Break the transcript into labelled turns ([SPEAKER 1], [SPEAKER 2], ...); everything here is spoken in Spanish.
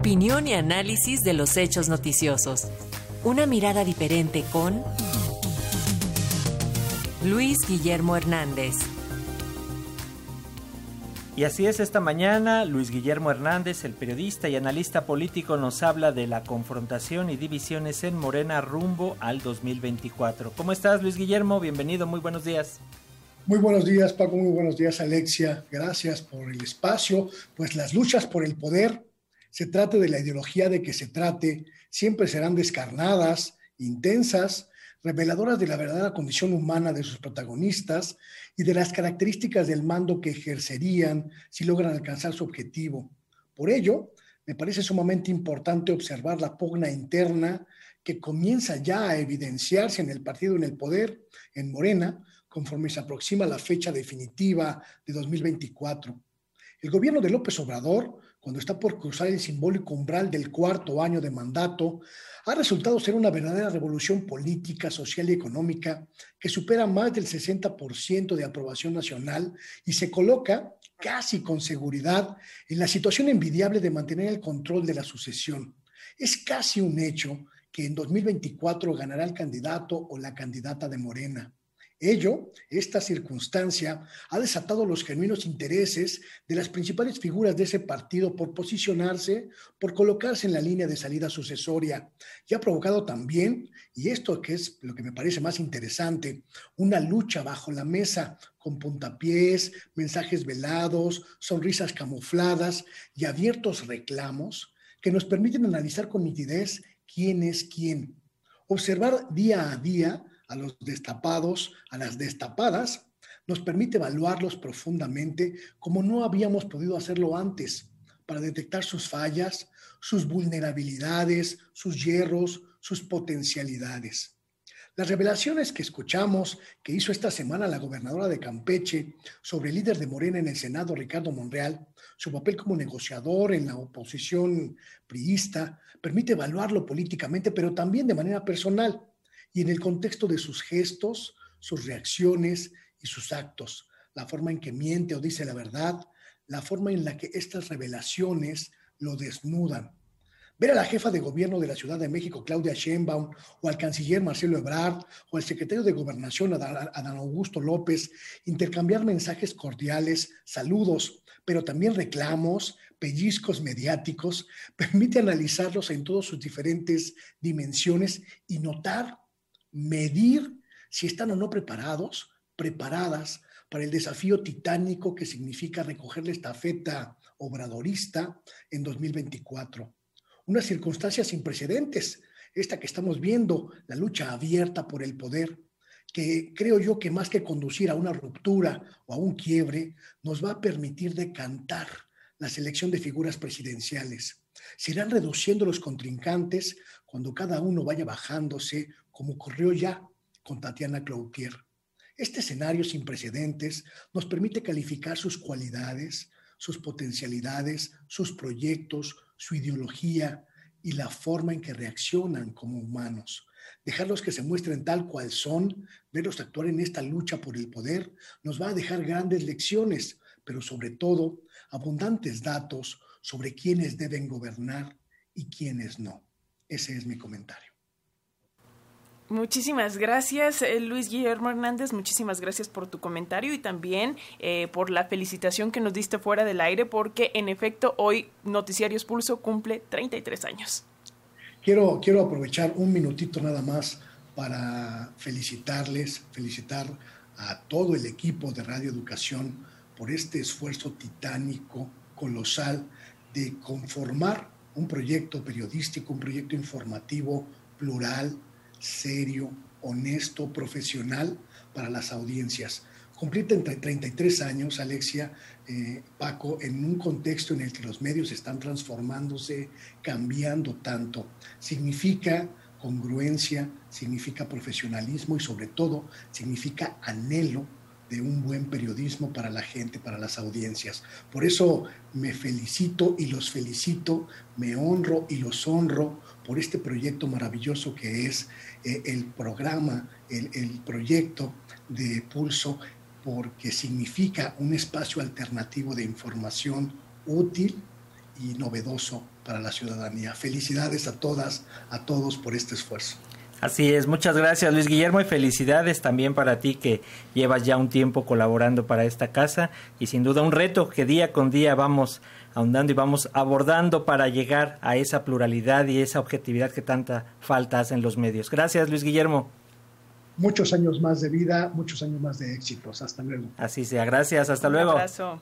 [SPEAKER 1] Opinión y análisis de los hechos noticiosos. Una mirada diferente con Luis Guillermo Hernández.
[SPEAKER 2] Y así es esta mañana, Luis Guillermo Hernández, el periodista y analista político, nos habla de la confrontación y divisiones en Morena rumbo al 2024. ¿Cómo estás, Luis Guillermo? Bienvenido, muy buenos días.
[SPEAKER 3] Muy buenos días, Paco. Muy buenos días, Alexia. Gracias por el espacio. Pues las luchas por el poder, se trate de la ideología de que se trate, siempre serán descarnadas, intensas, reveladoras de la verdadera condición humana de sus protagonistas y de las características del mando que ejercerían si logran alcanzar su objetivo. Por ello, me parece sumamente importante observar la pugna interna que comienza ya a evidenciarse en el partido en el poder, en Morena, conforme se aproxima la fecha definitiva de 2024. El gobierno de López Obrador, cuando está por cruzar el simbólico umbral del cuarto año de mandato, ha resultado ser una verdadera revolución política, social y económica que supera más del 60% de aprobación nacional y se coloca casi con seguridad en la situación envidiable de mantener el control de la sucesión. Es casi un hecho que en 2024 ganará el candidato o la candidata de Morena. Ello, esta circunstancia, ha desatado los genuinos intereses de las principales figuras de ese partido por posicionarse, por colocarse en la línea de salida sucesoria. Y ha provocado también, y esto que es lo que me parece más interesante, una lucha bajo la mesa con puntapiés, mensajes velados, sonrisas camufladas y abiertos reclamos que nos permiten analizar con nitidez quién es quién, observar día a día a los destapados, a las destapadas, nos permite evaluarlos profundamente como no habíamos podido hacerlo antes, para detectar sus fallas, sus vulnerabilidades, sus hierros, sus potencialidades. Las revelaciones que escuchamos que hizo esta semana la gobernadora de Campeche sobre el líder de Morena en el Senado, Ricardo Monreal, su papel como negociador en la oposición priista, permite evaluarlo políticamente, pero también de manera personal y en el contexto de sus gestos, sus reacciones y sus actos, la forma en que miente o dice la verdad, la forma en la que estas revelaciones lo desnudan. Ver a la jefa de gobierno de la Ciudad de México, Claudia Sheinbaum, o al canciller Marcelo Ebrard, o al secretario de Gobernación, Adán Augusto López, intercambiar mensajes cordiales, saludos, pero también reclamos, pellizcos mediáticos, permite analizarlos en todas sus diferentes dimensiones y notar medir si están o no preparados, preparadas para el desafío titánico que significa recoger la estafeta obradorista en 2024. Una circunstancia sin precedentes, esta que estamos viendo, la lucha abierta por el poder, que creo yo que más que conducir a una ruptura o a un quiebre, nos va a permitir decantar la selección de figuras presidenciales. Se irán reduciendo los contrincantes cuando cada uno vaya bajándose como ocurrió ya con Tatiana Cloutier. Este escenario sin precedentes nos permite calificar sus cualidades, sus potencialidades, sus proyectos, su ideología y la forma en que reaccionan como humanos. Dejarlos que se muestren tal cual son, verlos actuar en esta lucha por el poder, nos va a dejar grandes lecciones, pero sobre todo abundantes datos sobre quiénes deben gobernar y quiénes no. Ese es mi comentario.
[SPEAKER 4] Muchísimas gracias, eh, Luis Guillermo Hernández. Muchísimas gracias por tu comentario y también eh, por la felicitación que nos diste fuera del aire, porque en efecto hoy Noticiarios Pulso cumple 33 años.
[SPEAKER 3] Quiero, quiero aprovechar un minutito nada más para felicitarles, felicitar a todo el equipo de Radio Educación por este esfuerzo titánico, colosal, de conformar un proyecto periodístico, un proyecto informativo plural, serio, honesto, profesional para las audiencias. Cumplir 33 años, Alexia, eh, Paco, en un contexto en el que los medios están transformándose, cambiando tanto, significa congruencia, significa profesionalismo y sobre todo significa anhelo de un buen periodismo para la gente, para las audiencias. Por eso me felicito y los felicito, me honro y los honro por este proyecto maravilloso que es eh, el programa, el, el proyecto de Pulso, porque significa un espacio alternativo de información útil y novedoso para la ciudadanía. Felicidades a todas, a todos por este esfuerzo.
[SPEAKER 2] Así es, muchas gracias Luis Guillermo y felicidades también para ti que llevas ya un tiempo colaborando para esta casa y sin duda un reto que día con día vamos ahondando y vamos abordando para llegar a esa pluralidad y esa objetividad que tanta falta hacen los medios. Gracias Luis Guillermo.
[SPEAKER 3] Muchos años más de vida, muchos años más de éxitos. Hasta luego.
[SPEAKER 2] Así sea, gracias, hasta luego.
[SPEAKER 4] abrazo.